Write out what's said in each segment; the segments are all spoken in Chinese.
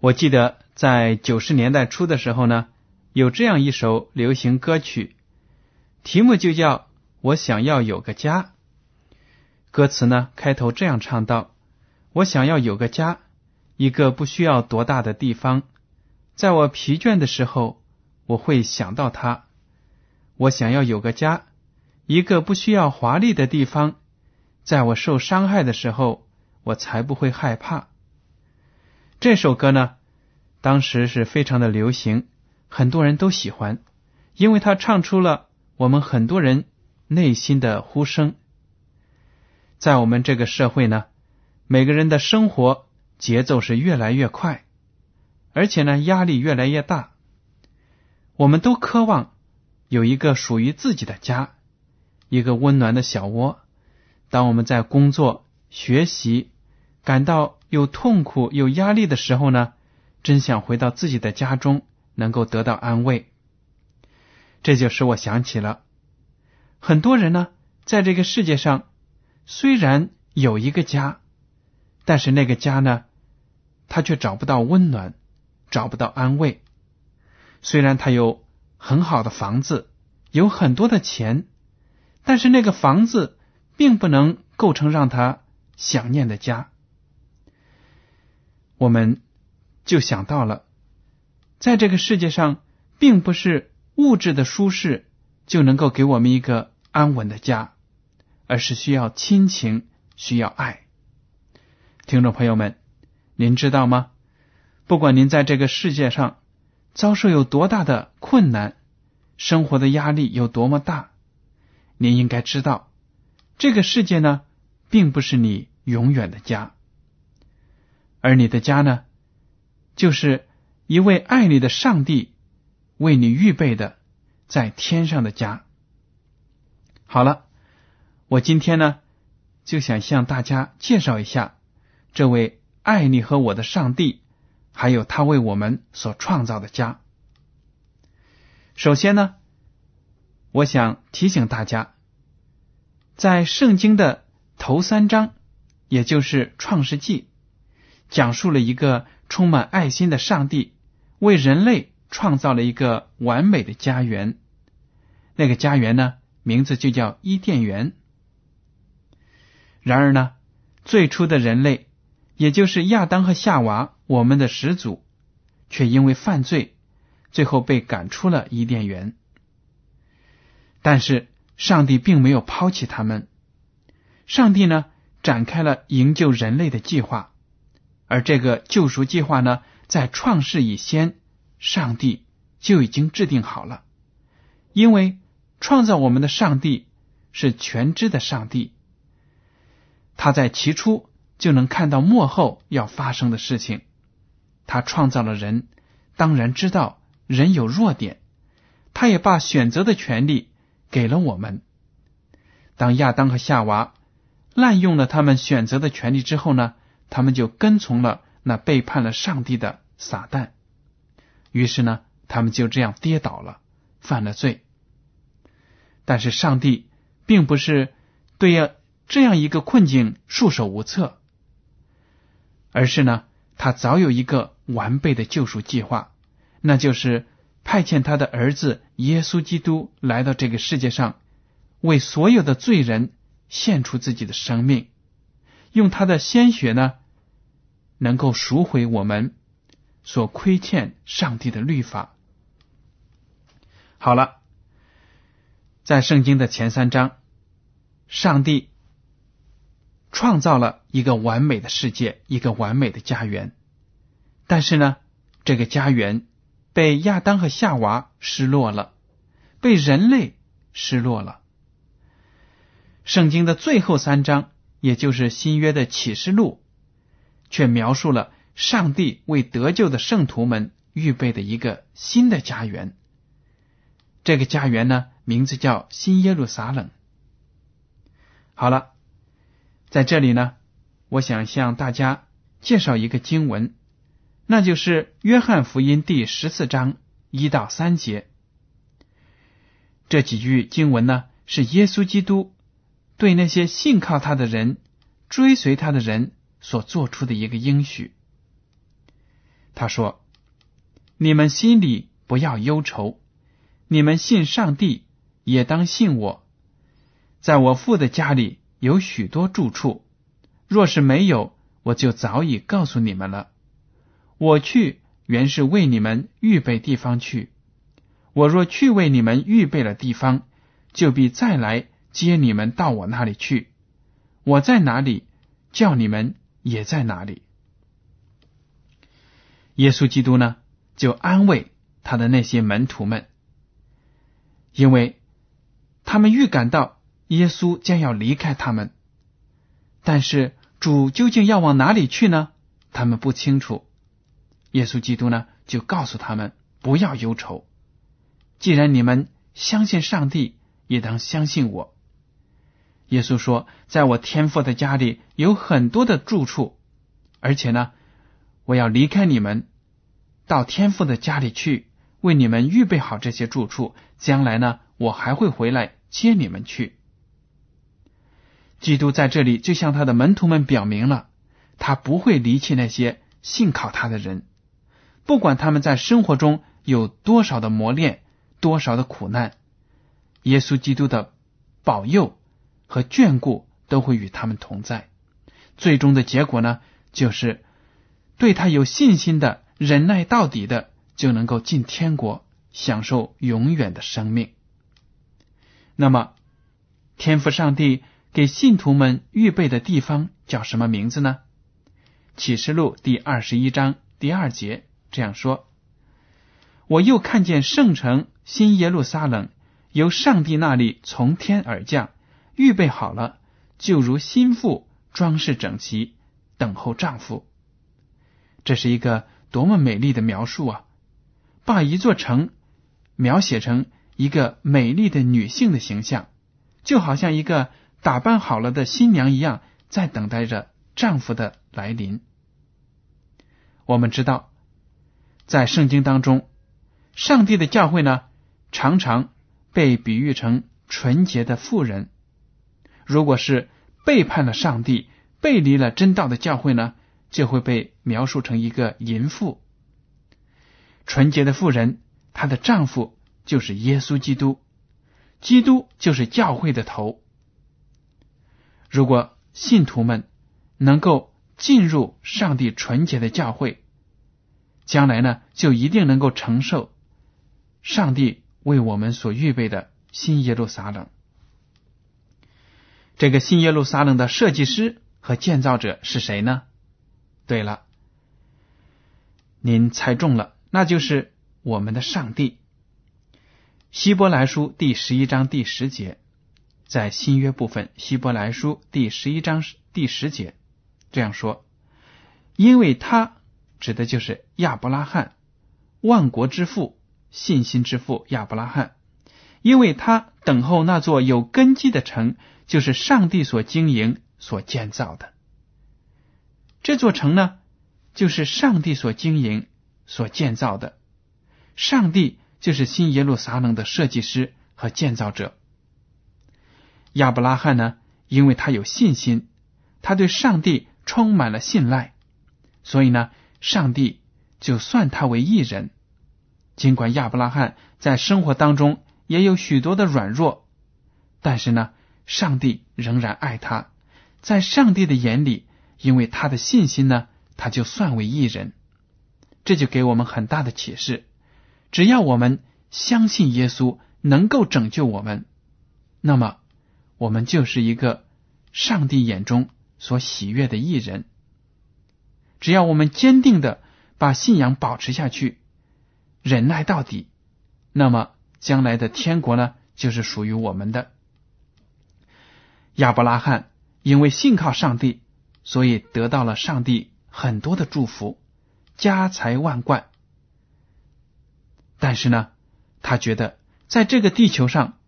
我记得在九十年代初的时候呢，有这样一首流行歌曲，题目就叫“我想要有个家”。歌词呢开头这样唱道：“我想要有个家，一个不需要多大的地方，在我疲倦的时候，我会想到它。我想要有个家。”一个不需要华丽的地方，在我受伤害的时候，我才不会害怕。这首歌呢，当时是非常的流行，很多人都喜欢，因为他唱出了我们很多人内心的呼声。在我们这个社会呢，每个人的生活节奏是越来越快，而且呢，压力越来越大。我们都渴望有一个属于自己的家。一个温暖的小窝。当我们在工作、学习感到有痛苦、有压力的时候呢，真想回到自己的家中，能够得到安慰。这就使我想起了很多人呢，在这个世界上虽然有一个家，但是那个家呢，他却找不到温暖，找不到安慰。虽然他有很好的房子，有很多的钱。但是那个房子并不能构成让他想念的家，我们就想到了，在这个世界上，并不是物质的舒适就能够给我们一个安稳的家，而是需要亲情，需要爱。听众朋友们，您知道吗？不管您在这个世界上遭受有多大的困难，生活的压力有多么大。您应该知道，这个世界呢，并不是你永远的家，而你的家呢，就是一位爱你的上帝为你预备的在天上的家。好了，我今天呢，就想向大家介绍一下这位爱你和我的上帝，还有他为我们所创造的家。首先呢。我想提醒大家，在圣经的头三章，也就是创世纪，讲述了一个充满爱心的上帝为人类创造了一个完美的家园。那个家园呢，名字就叫伊甸园。然而呢，最初的人类，也就是亚当和夏娃，我们的始祖，却因为犯罪，最后被赶出了伊甸园。但是上帝并没有抛弃他们，上帝呢展开了营救人类的计划，而这个救赎计划呢，在创世以先，上帝就已经制定好了。因为创造我们的上帝是全知的上帝，他在起初就能看到幕后要发生的事情。他创造了人，当然知道人有弱点，他也把选择的权利。给了我们。当亚当和夏娃滥用了他们选择的权利之后呢，他们就跟从了那背叛了上帝的撒旦。于是呢，他们就这样跌倒了，犯了罪。但是上帝并不是对呀这样一个困境束手无策，而是呢，他早有一个完备的救赎计划，那就是派遣他的儿子耶稣基督来到这个世界上，为所有的罪人献出自己的生命，用他的鲜血呢，能够赎回我们。所亏欠上帝的律法。好了，在圣经的前三章，上帝创造了一个完美的世界，一个完美的家园。但是呢，这个家园被亚当和夏娃失落了，被人类失落了。圣经的最后三章，也就是新约的启示录，却描述了。上帝为得救的圣徒们预备的一个新的家园，这个家园呢，名字叫新耶路撒冷。好了，在这里呢，我想向大家介绍一个经文，那就是约翰福音第十四章一到三节。这几句经文呢，是耶稣基督对那些信靠他的人、追随他的人所做出的一个应许。他说：“你们心里不要忧愁，你们信上帝也当信我。在我父的家里有许多住处，若是没有，我就早已告诉你们了。我去原是为你们预备地方去。我若去为你们预备了地方，就必再来接你们到我那里去。我在哪里，叫你们也在哪里。”耶稣基督呢，就安慰他的那些门徒们，因为他们预感到耶稣将要离开他们，但是主究竟要往哪里去呢？他们不清楚。耶稣基督呢，就告诉他们不要忧愁。既然你们相信上帝，也当相信我。耶稣说：“在我天父的家里有很多的住处，而且呢，我要离开你们。”到天父的家里去，为你们预备好这些住处。将来呢，我还会回来接你们去。基督在这里就向他的门徒们表明了，他不会离弃那些信靠他的人，不管他们在生活中有多少的磨练，多少的苦难，耶稣基督的保佑和眷顾都会与他们同在。最终的结果呢，就是对他有信心的。忍耐到底的，就能够进天国，享受永远的生命。那么，天父上帝给信徒们预备的地方叫什么名字呢？启示录第二十一章第二节这样说：“我又看见圣城新耶路撒冷由上帝那里从天而降，预备好了，就如心腹装饰整齐，等候丈夫。”这是一个。多么美丽的描述啊！把一座城描写成一个美丽的女性的形象，就好像一个打扮好了的新娘一样，在等待着丈夫的来临。我们知道，在圣经当中，上帝的教会呢，常常被比喻成纯洁的妇人。如果是背叛了上帝、背离了真道的教会呢？就会被描述成一个淫妇。纯洁的妇人，她的丈夫就是耶稣基督，基督就是教会的头。如果信徒们能够进入上帝纯洁的教会，将来呢，就一定能够承受上帝为我们所预备的新耶路撒冷。这个新耶路撒冷的设计师和建造者是谁呢？对了，您猜中了，那就是我们的上帝。希伯来书第十一章第十节，在新约部分，希伯来书第十一章第十节这样说：“因为他指的就是亚伯拉罕，万国之父，信心之父亚伯拉罕，因为他等候那座有根基的城，就是上帝所经营、所建造的。”这座城呢，就是上帝所经营、所建造的。上帝就是新耶路撒冷的设计师和建造者。亚伯拉罕呢，因为他有信心，他对上帝充满了信赖，所以呢，上帝就算他为义人。尽管亚伯拉罕在生活当中也有许多的软弱，但是呢，上帝仍然爱他。在上帝的眼里，因为他的信心呢，他就算为一人。这就给我们很大的启示：只要我们相信耶稣能够拯救我们，那么我们就是一个上帝眼中所喜悦的义人。只要我们坚定的把信仰保持下去。忍耐到底，那么将来的天国呢，就是属于我们的。亚伯拉罕因为信靠上帝，所以得到了上帝很多的祝福，家财万贯。但是呢，他觉得在这个地球上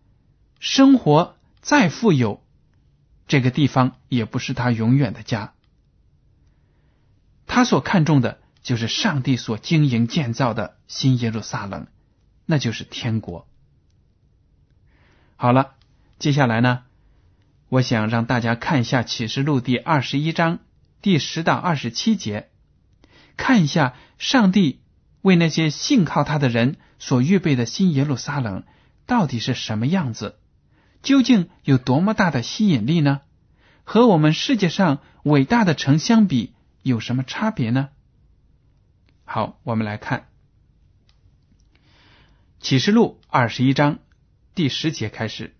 生活再富有，这个地方也不是他永远的家。他所看重的。就是上帝所经营建造的新耶路撒冷，那就是天国。好了，接下来呢，我想让大家看一下启示录第二十一章第十到二十七节，看一下上帝为那些信靠他的人所预备的新耶路撒冷到底是什么样子，究竟有多么大的吸引力呢？和我们世界上伟大的城相比，有什么差别呢？好，我们来看启示录二十一章第十节开始。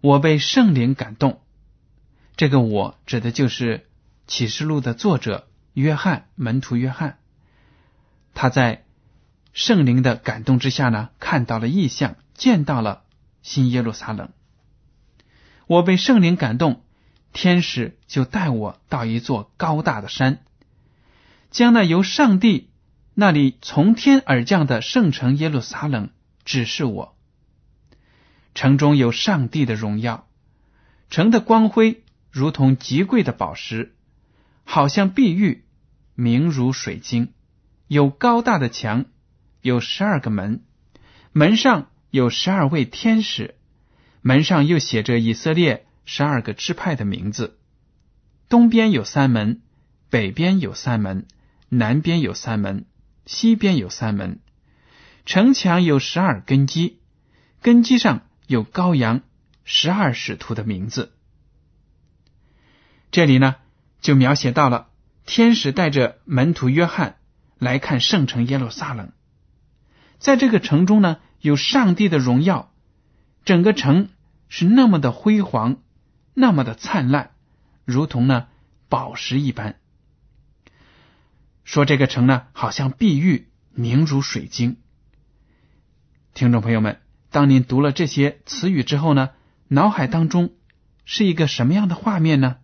我被圣灵感动，这个“我”指的就是启示录的作者约翰，门徒约翰。他在圣灵的感动之下呢，看到了异象，见到了新耶路撒冷。我被圣灵感动，天使就带我到一座高大的山。将那由上帝那里从天而降的圣城耶路撒冷指示我，城中有上帝的荣耀，城的光辉如同极贵的宝石，好像碧玉，明如水晶。有高大的墙，有十二个门，门上有十二位天使，门上又写着以色列十二个支派的名字。东边有三门，北边有三门。南边有三门，西边有三门，城墙有十二根基，根基上有羔羊十二使徒的名字。这里呢，就描写到了天使带着门徒约翰来看圣城耶路撒冷，在这个城中呢，有上帝的荣耀，整个城是那么的辉煌，那么的灿烂，如同呢宝石一般。说这个城呢，好像碧玉，明如水晶。听众朋友们，当您读了这些词语之后呢，脑海当中是一个什么样的画面呢？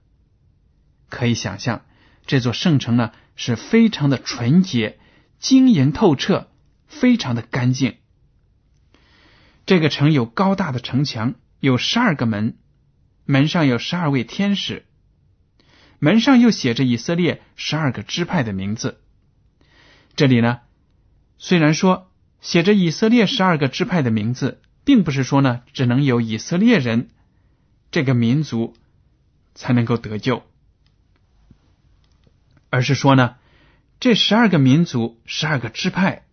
可以想象，这座圣城呢是非常的纯洁、晶莹透彻，非常的干净。这个城有高大的城墙，有十二个门，门上有十二位天使。门上又写着以色列十二个支派的名字。这里呢，虽然说写着以色列十二个支派的名字，并不是说呢只能有以色列人这个民族才能够得救，而是说呢，这十二个民族、十二个支派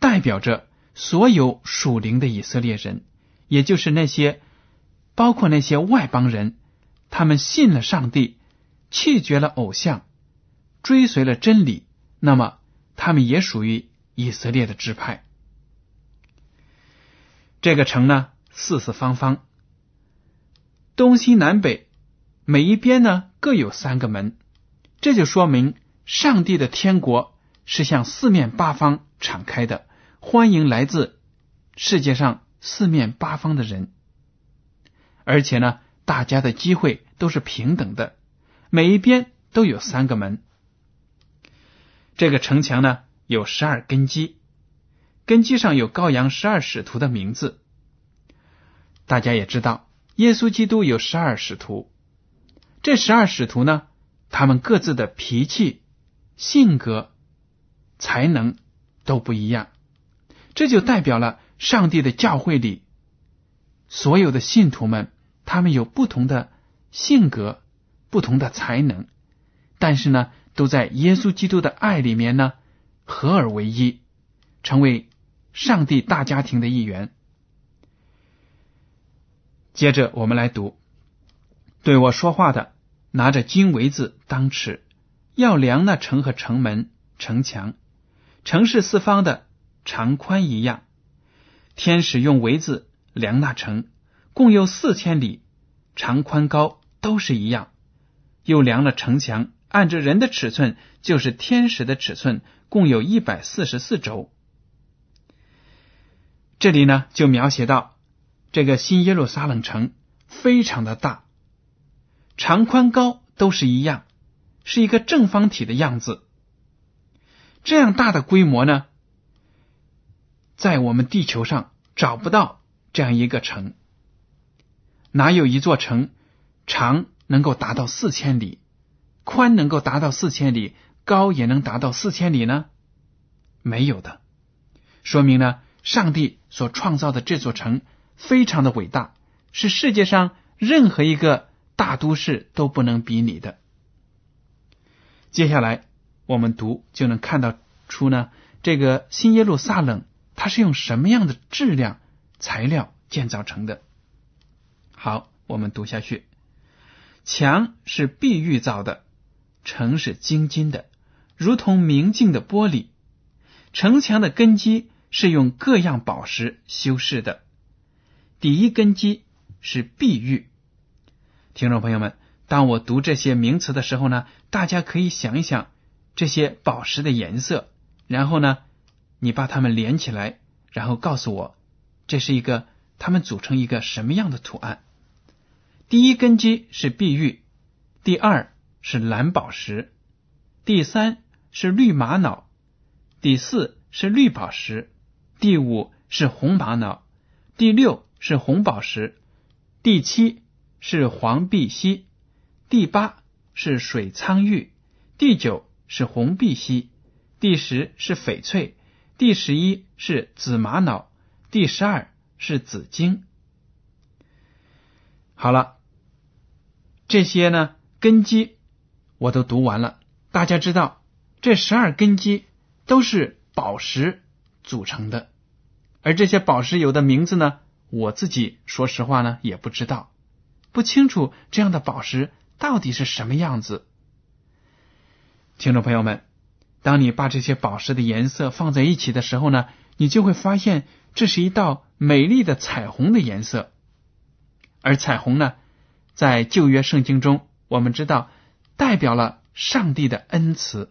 代表着所有属灵的以色列人，也就是那些包括那些外邦人，他们信了上帝。弃绝了偶像，追随了真理，那么他们也属于以色列的支派。这个城呢，四四方方，东西南北每一边呢各有三个门，这就说明上帝的天国是向四面八方敞开的，欢迎来自世界上四面八方的人，而且呢，大家的机会都是平等的。每一边都有三个门，这个城墙呢有十二根基，根基上有羔羊十二使徒的名字。大家也知道，耶稣基督有十二使徒，这十二使徒呢，他们各自的脾气、性格、才能都不一样。这就代表了上帝的教会里所有的信徒们，他们有不同的性格、不同的才能，但是呢，都在耶稣基督的爱里面呢，合而为一，成为上帝大家庭的一员。接着我们来读，对我说话的，拿着金围子当尺，要量那城和城门、城墙，城市四方的。长宽一样，天使用围子量那城，共有四千里，长宽高都是一样。又量了城墙，按着人的尺寸，就是天使的尺寸，共有一百四十四轴。这里呢，就描写到这个新耶路撒冷城非常的大，长宽高都是一样，是一个正方体的样子。这样大的规模呢？在我们地球上找不到这样一个城，哪有一座城长能够达到四千里，宽能够达到四千里，高也能达到四千里呢？没有的，说明呢，上帝所创造的这座城非常的伟大，是世界上任何一个大都市都不能比拟的。接下来我们读就能看到出呢，这个新耶路撒冷。它是用什么样的质量材料建造成的？好，我们读下去。墙是碧玉造的，城是晶金的，如同明镜的玻璃。城墙的根基是用各样宝石修饰的。第一根基是碧玉。听众朋友们，当我读这些名词的时候呢，大家可以想一想这些宝石的颜色，然后呢？你把它们连起来，然后告诉我，这是一个它们组成一个什么样的图案？第一根基是碧玉，第二是蓝宝石，第三是绿玛瑙，第四是绿宝石，第五是红玛瑙，第六是红宝石，第七是黄碧玺，第八是水苍玉，第九是红碧玺，第十是翡翠。第十一是紫玛瑙，第十二是紫晶。好了，这些呢根基我都读完了。大家知道，这十二根基都是宝石组成的，而这些宝石有的名字呢，我自己说实话呢也不知道，不清楚这样的宝石到底是什么样子。听众朋友们。当你把这些宝石的颜色放在一起的时候呢，你就会发现这是一道美丽的彩虹的颜色。而彩虹呢，在旧约圣经中，我们知道代表了上帝的恩慈。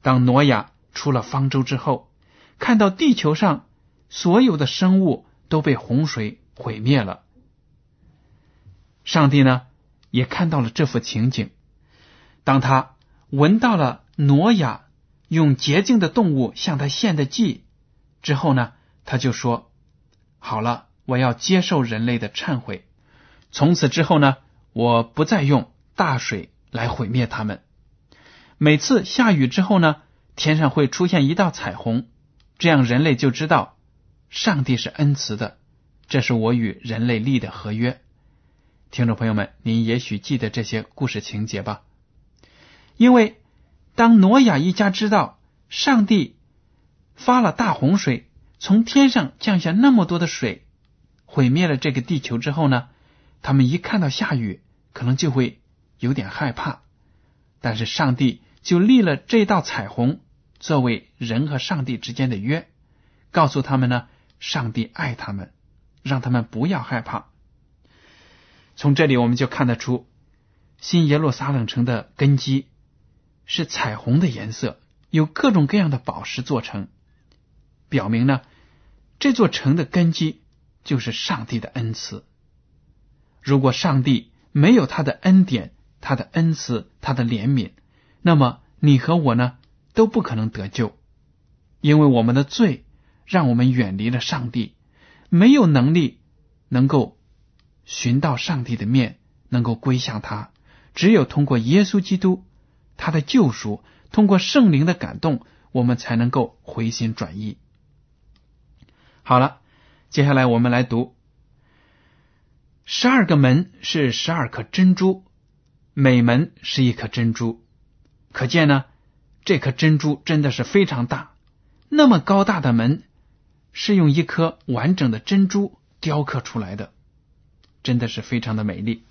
当挪亚出了方舟之后，看到地球上所有的生物都被洪水毁灭了，上帝呢也看到了这幅情景。当他闻到了。挪亚用洁净的动物向他献的祭之后呢，他就说：“好了，我要接受人类的忏悔。从此之后呢，我不再用大水来毁灭他们。每次下雨之后呢，天上会出现一道彩虹，这样人类就知道上帝是恩慈的。这是我与人类立的合约。听众朋友们，您也许记得这些故事情节吧？因为。”当挪亚一家知道上帝发了大洪水，从天上降下那么多的水，毁灭了这个地球之后呢，他们一看到下雨，可能就会有点害怕。但是上帝就立了这道彩虹作为人和上帝之间的约，告诉他们呢，上帝爱他们，让他们不要害怕。从这里我们就看得出新耶路撒冷城的根基。是彩虹的颜色，由各种各样的宝石做成，表明呢，这座城的根基就是上帝的恩赐。如果上帝没有他的恩典、他的恩赐、他的怜悯，那么你和我呢都不可能得救，因为我们的罪让我们远离了上帝，没有能力能够寻到上帝的面，能够归向他。只有通过耶稣基督。他的救赎，通过圣灵的感动，我们才能够回心转意。好了，接下来我们来读：十二个门是十二颗珍珠，每门是一颗珍珠。可见呢，这颗珍珠真的是非常大。那么高大的门，是用一颗完整的珍珠雕刻出来的，真的是非常的美丽。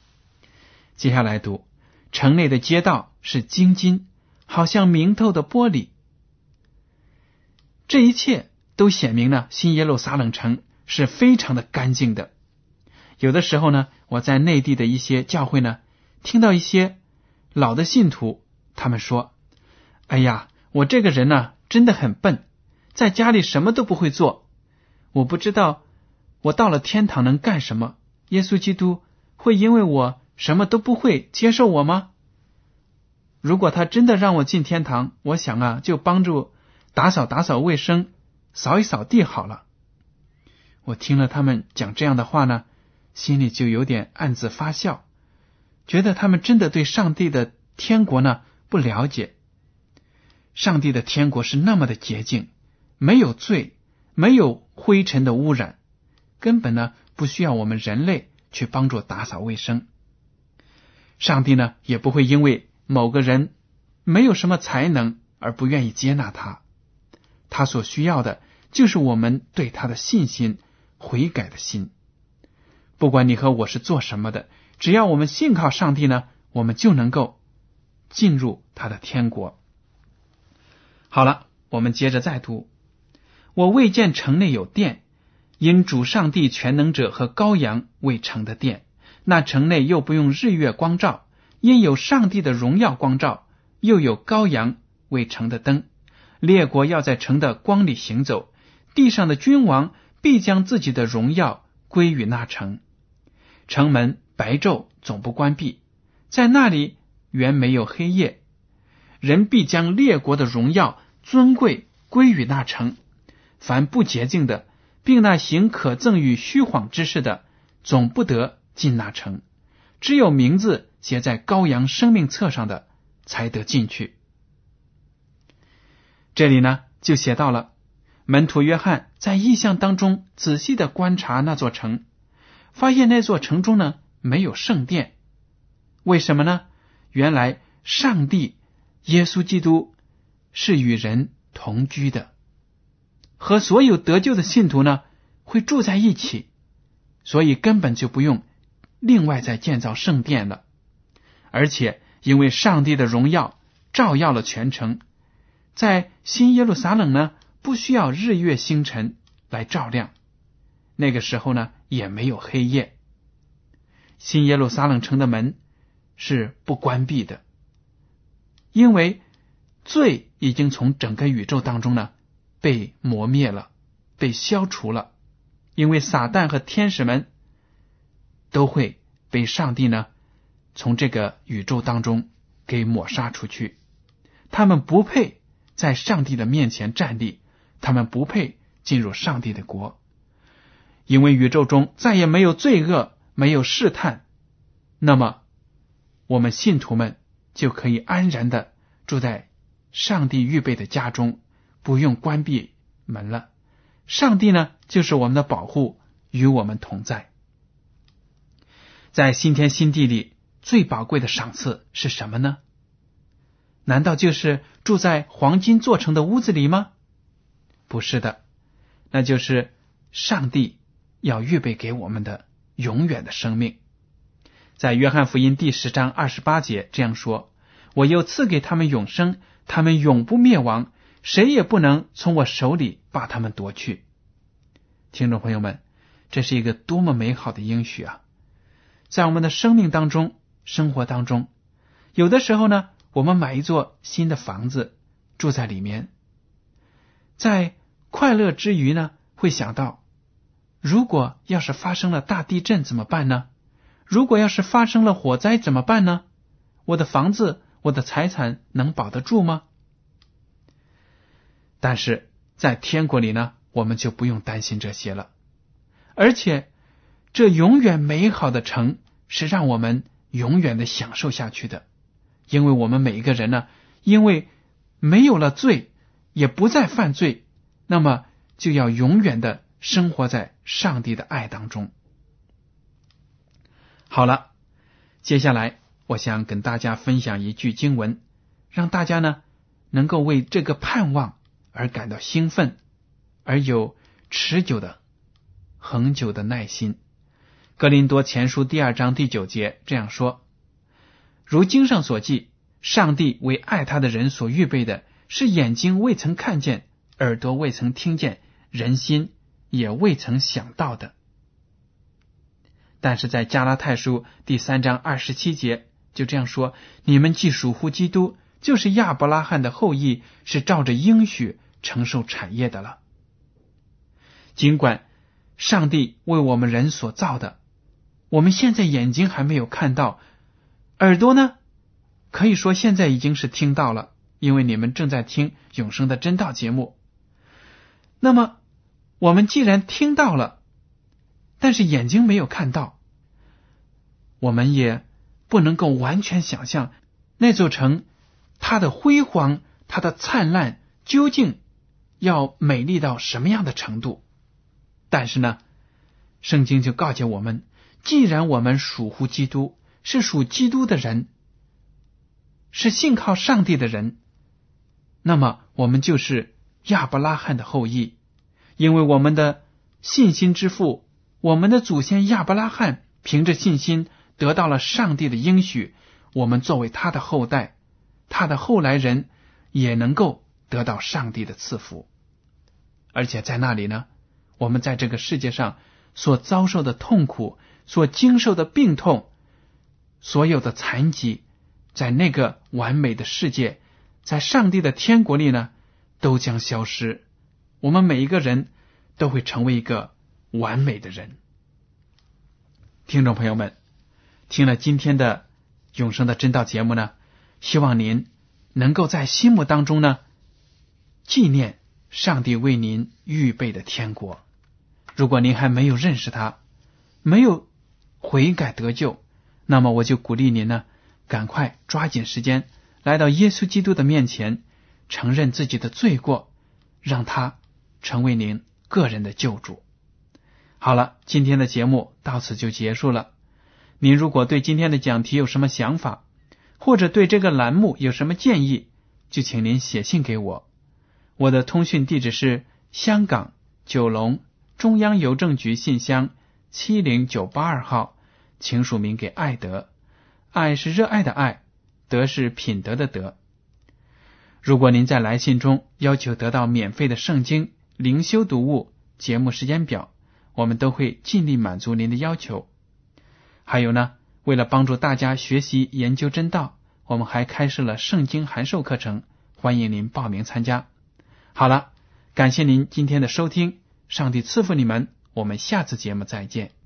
接下来读：城内的街道是晶金，好像明透的玻璃。这一切都显明了新耶路撒冷城是非常的干净的。有的时候呢，我在内地的一些教会呢，听到一些老的信徒，他们说：“哎呀，我这个人呢，真的很笨。”在家里什么都不会做，我不知道我到了天堂能干什么。耶稣基督会因为我什么都不会接受我吗？如果他真的让我进天堂，我想啊，就帮助打扫打扫卫生，扫一扫地好了。我听了他们讲这样的话呢，心里就有点暗自发笑，觉得他们真的对上帝的天国呢不了解。上帝的天国是那么的洁净。没有罪，没有灰尘的污染，根本呢不需要我们人类去帮助打扫卫生。上帝呢也不会因为某个人没有什么才能而不愿意接纳他，他所需要的就是我们对他的信心、悔改的心。不管你和我是做什么的，只要我们信靠上帝呢，我们就能够进入他的天国。好了，我们接着再读。我未见城内有殿，因主上帝全能者和羔羊为城的殿。那城内又不用日月光照，因有上帝的荣耀光照，又有羔羊为城的灯。列国要在城的光里行走，地上的君王必将自己的荣耀归于那城。城门白昼总不关闭，在那里原没有黑夜。人必将列国的荣耀尊贵归于那城。凡不洁净的，并那行可憎与虚谎之事的，总不得进那城；只有名字写在羔羊生命册上的，才得进去。这里呢，就写到了门徒约翰在异象当中仔细的观察那座城，发现那座城中呢没有圣殿。为什么呢？原来上帝耶稣基督是与人同居的。和所有得救的信徒呢，会住在一起，所以根本就不用另外再建造圣殿了。而且，因为上帝的荣耀照耀了全城，在新耶路撒冷呢，不需要日月星辰来照亮。那个时候呢，也没有黑夜。新耶路撒冷城的门是不关闭的，因为罪已经从整个宇宙当中呢。被磨灭了，被消除了，因为撒旦和天使们都会被上帝呢从这个宇宙当中给抹杀出去。他们不配在上帝的面前站立，他们不配进入上帝的国，因为宇宙中再也没有罪恶，没有试探。那么，我们信徒们就可以安然的住在上帝预备的家中。不用关闭门了，上帝呢就是我们的保护，与我们同在。在新天新地里，最宝贵的赏赐是什么呢？难道就是住在黄金做成的屋子里吗？不是的，那就是上帝要预备给我们的永远的生命。在约翰福音第十章二十八节这样说：“我又赐给他们永生，他们永不灭亡。”谁也不能从我手里把他们夺去，听众朋友们，这是一个多么美好的应许啊！在我们的生命当中、生活当中，有的时候呢，我们买一座新的房子住在里面，在快乐之余呢，会想到，如果要是发生了大地震怎么办呢？如果要是发生了火灾怎么办呢？我的房子、我的财产能保得住吗？但是在天国里呢，我们就不用担心这些了。而且，这永远美好的城是让我们永远的享受下去的，因为我们每一个人呢，因为没有了罪，也不再犯罪，那么就要永远的生活在上帝的爱当中。好了，接下来我想跟大家分享一句经文，让大家呢能够为这个盼望而感到兴奋，而有持久的、恒久的耐心。格林多前书第二章第九节这样说：“如经上所记，上帝为爱他的人所预备的，是眼睛未曾看见，耳朵未曾听见，人心也未曾想到的。”但是在加拉太书第三章二十七节就这样说：“你们既属乎基督，就是亚伯拉罕的后裔，是照着应许承受产业的了。”尽管上帝为我们人所造的。我们现在眼睛还没有看到，耳朵呢？可以说现在已经是听到了，因为你们正在听永生的真道节目。那么，我们既然听到了，但是眼睛没有看到，我们也不能够完全想象那座城它的辉煌、它的灿烂究竟要美丽到什么样的程度。但是呢，圣经就告诫我们。既然我们属乎基督，是属基督的人，是信靠上帝的人，那么我们就是亚伯拉罕的后裔，因为我们的信心之父，我们的祖先亚伯拉罕凭着信心得到了上帝的应许，我们作为他的后代，他的后来人也能够得到上帝的赐福，而且在那里呢，我们在这个世界上所遭受的痛苦。所经受的病痛，所有的残疾，在那个完美的世界，在上帝的天国里呢，都将消失。我们每一个人都会成为一个完美的人。听众朋友们，听了今天的永生的真道节目呢，希望您能够在心目当中呢，纪念上帝为您预备的天国。如果您还没有认识他，没有。悔改得救，那么我就鼓励您呢，赶快抓紧时间来到耶稣基督的面前，承认自己的罪过，让他成为您个人的救主。好了，今天的节目到此就结束了。您如果对今天的讲题有什么想法，或者对这个栏目有什么建议，就请您写信给我。我的通讯地址是香港九龙中央邮政局信箱。七零九八二号，请署名给爱德。爱是热爱的爱，德是品德的德。如果您在来信中要求得到免费的圣经灵修读物节目时间表，我们都会尽力满足您的要求。还有呢，为了帮助大家学习研究真道，我们还开设了圣经函授课程，欢迎您报名参加。好了，感谢您今天的收听，上帝赐福你们。我们下次节目再见。